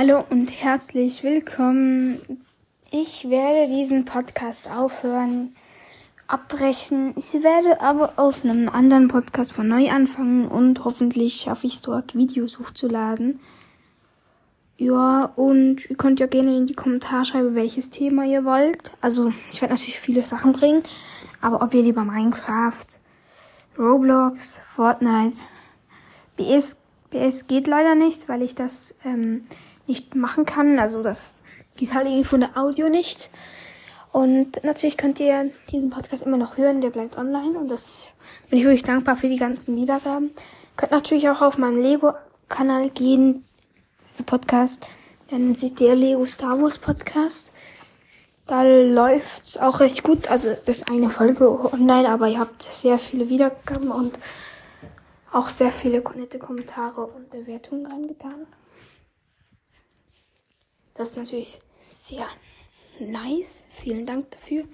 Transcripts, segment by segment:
Hallo und herzlich willkommen. Ich werde diesen Podcast aufhören, abbrechen. Ich werde aber auf einem anderen Podcast von neu anfangen und hoffentlich schaffe ich es dort, Videos hochzuladen. Ja, und ihr könnt ja gerne in die Kommentare schreiben, welches Thema ihr wollt. Also, ich werde natürlich viele Sachen bringen, aber ob ihr lieber Minecraft, Roblox, Fortnite, BS, BS geht leider nicht, weil ich das ähm, nicht machen kann. Also das geht halt irgendwie von der Audio nicht. Und natürlich könnt ihr diesen Podcast immer noch hören, der bleibt online und das bin ich wirklich dankbar für die ganzen Wiedergaben. Könnt natürlich auch auf meinem Lego-Kanal gehen, also Podcast, nennt sich der Lego Star Wars Podcast. Da läuft's auch recht gut, also das ist eine Folge online, aber ihr habt sehr viele Wiedergaben und auch sehr viele nette Kommentare und Bewertungen reingetan. Das ist natürlich sehr nice. Vielen Dank dafür.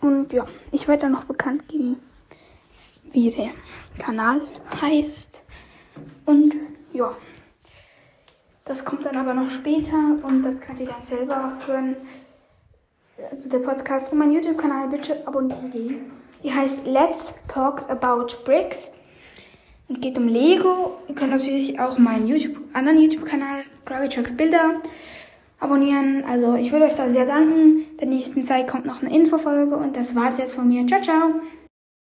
Und ja, ich werde dann noch bekannt geben, wie der Kanal heißt. Und ja, das kommt dann aber noch später und das könnt ihr dann selber hören. Also der Podcast und mein YouTube-Kanal bitte abonnieren den. Ihr heißt Let's Talk About Bricks und geht um Lego. Ihr könnt natürlich auch meinen YouTube, anderen YouTube-Kanal, Gravity Bilder, abonnieren. Also ich würde euch da sehr danken. Der nächsten Zeit kommt noch eine Infofolge und das war's jetzt von mir. Ciao, ciao!